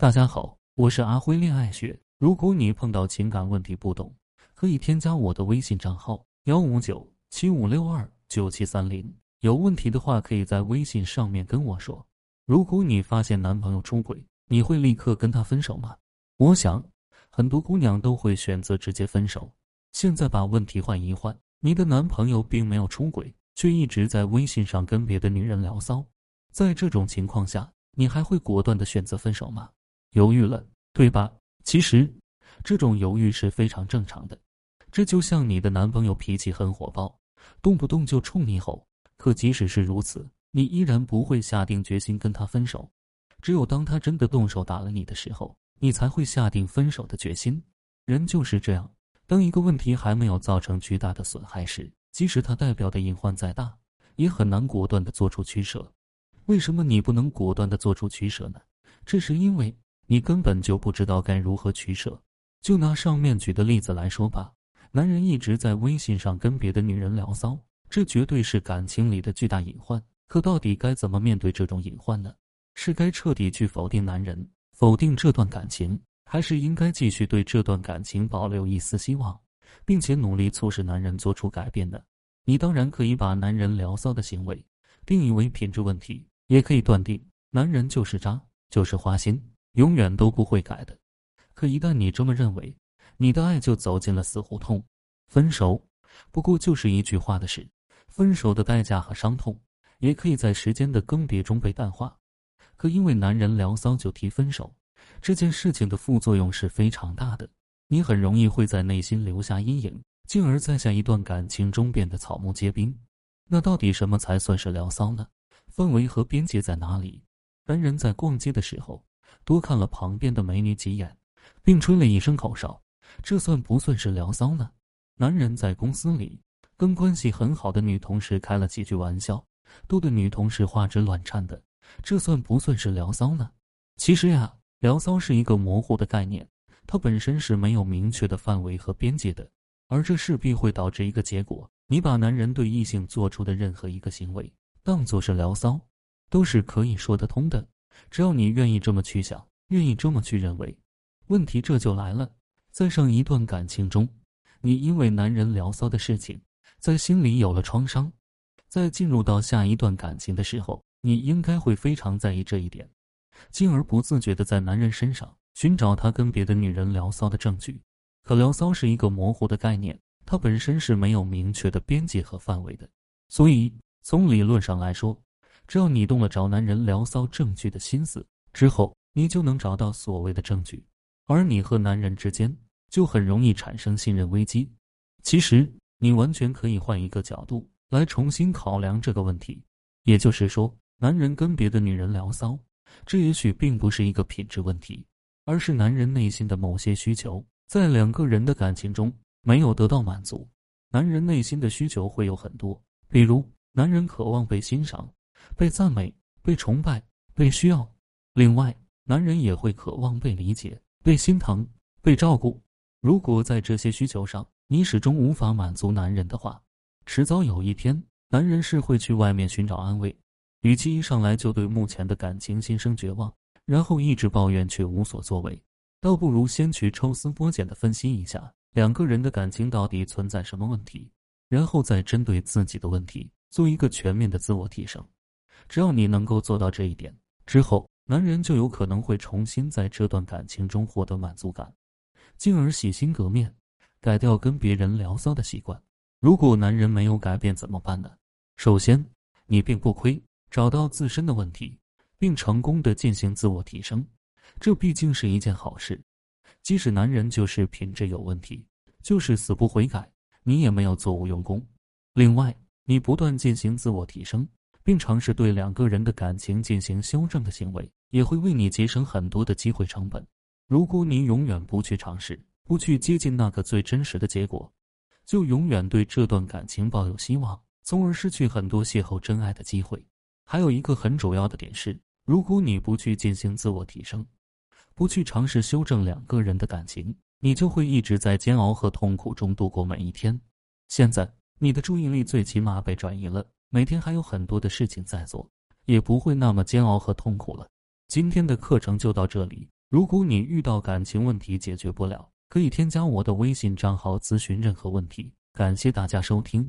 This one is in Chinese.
大家好，我是阿辉恋爱学。如果你碰到情感问题不懂，可以添加我的微信账号幺五九七五六二九七三零。有问题的话，可以在微信上面跟我说。如果你发现男朋友出轨，你会立刻跟他分手吗？我想，很多姑娘都会选择直接分手。现在把问题换一换，你的男朋友并没有出轨，却一直在微信上跟别的女人聊骚，在这种情况下，你还会果断的选择分手吗？犹豫了，对吧？其实，这种犹豫是非常正常的。这就像你的男朋友脾气很火爆，动不动就冲你吼。可即使是如此，你依然不会下定决心跟他分手。只有当他真的动手打了你的时候，你才会下定分手的决心。人就是这样，当一个问题还没有造成巨大的损害时，即使它代表的隐患再大，也很难果断的做出取舍。为什么你不能果断的做出取舍呢？这是因为。你根本就不知道该如何取舍。就拿上面举的例子来说吧，男人一直在微信上跟别的女人聊骚，这绝对是感情里的巨大隐患。可到底该怎么面对这种隐患呢？是该彻底去否定男人，否定这段感情，还是应该继续对这段感情保留一丝希望，并且努力促使男人做出改变呢？你当然可以把男人聊骚的行为定义为品质问题，也可以断定男人就是渣，就是花心。永远都不会改的。可一旦你这么认为，你的爱就走进了死胡同。分手不过就是一句话的事，分手的代价和伤痛也可以在时间的更迭中被淡化。可因为男人聊骚就提分手，这件事情的副作用是非常大的。你很容易会在内心留下阴影，进而在下一段感情中变得草木皆兵。那到底什么才算是聊骚呢？氛围和边界在哪里？男人在逛街的时候。多看了旁边的美女几眼，并吹了一声口哨，这算不算是聊骚呢？男人在公司里跟关系很好的女同事开了几句玩笑，逗得女同事花枝乱颤的，这算不算是聊骚呢？其实呀，聊骚是一个模糊的概念，它本身是没有明确的范围和边界的，而这势必会导致一个结果：你把男人对异性做出的任何一个行为当做是聊骚，都是可以说得通的。只要你愿意这么去想，愿意这么去认为，问题这就来了。在上一段感情中，你因为男人聊骚的事情，在心里有了创伤，在进入到下一段感情的时候，你应该会非常在意这一点，进而不自觉的在男人身上寻找他跟别的女人聊骚的证据。可聊骚是一个模糊的概念，它本身是没有明确的边界和范围的，所以从理论上来说。只要你动了找男人聊骚证据的心思，之后你就能找到所谓的证据，而你和男人之间就很容易产生信任危机。其实你完全可以换一个角度来重新考量这个问题，也就是说，男人跟别的女人聊骚，这也许并不是一个品质问题，而是男人内心的某些需求在两个人的感情中没有得到满足。男人内心的需求会有很多，比如男人渴望被欣赏。被赞美、被崇拜、被需要。另外，男人也会渴望被理解、被心疼、被照顾。如果在这些需求上你始终无法满足男人的话，迟早有一天，男人是会去外面寻找安慰。与其一上来就对目前的感情心生绝望，然后一直抱怨却无所作为，倒不如先去抽丝剥茧的分析一下两个人的感情到底存在什么问题，然后再针对自己的问题做一个全面的自我提升。只要你能够做到这一点之后，男人就有可能会重新在这段感情中获得满足感，进而洗心革面，改掉跟别人聊骚的习惯。如果男人没有改变怎么办呢？首先，你并不亏，找到自身的问题，并成功的进行自我提升，这毕竟是一件好事。即使男人就是品质有问题，就是死不悔改，你也没有做无用功。另外，你不断进行自我提升。并尝试对两个人的感情进行修正的行为，也会为你节省很多的机会成本。如果你永远不去尝试，不去接近那个最真实的结果，就永远对这段感情抱有希望，从而失去很多邂逅真爱的机会。还有一个很主要的点是，如果你不去进行自我提升，不去尝试修正两个人的感情，你就会一直在煎熬和痛苦中度过每一天。现在，你的注意力最起码被转移了。每天还有很多的事情在做，也不会那么煎熬和痛苦了。今天的课程就到这里，如果你遇到感情问题解决不了，可以添加我的微信账号咨询任何问题。感谢大家收听。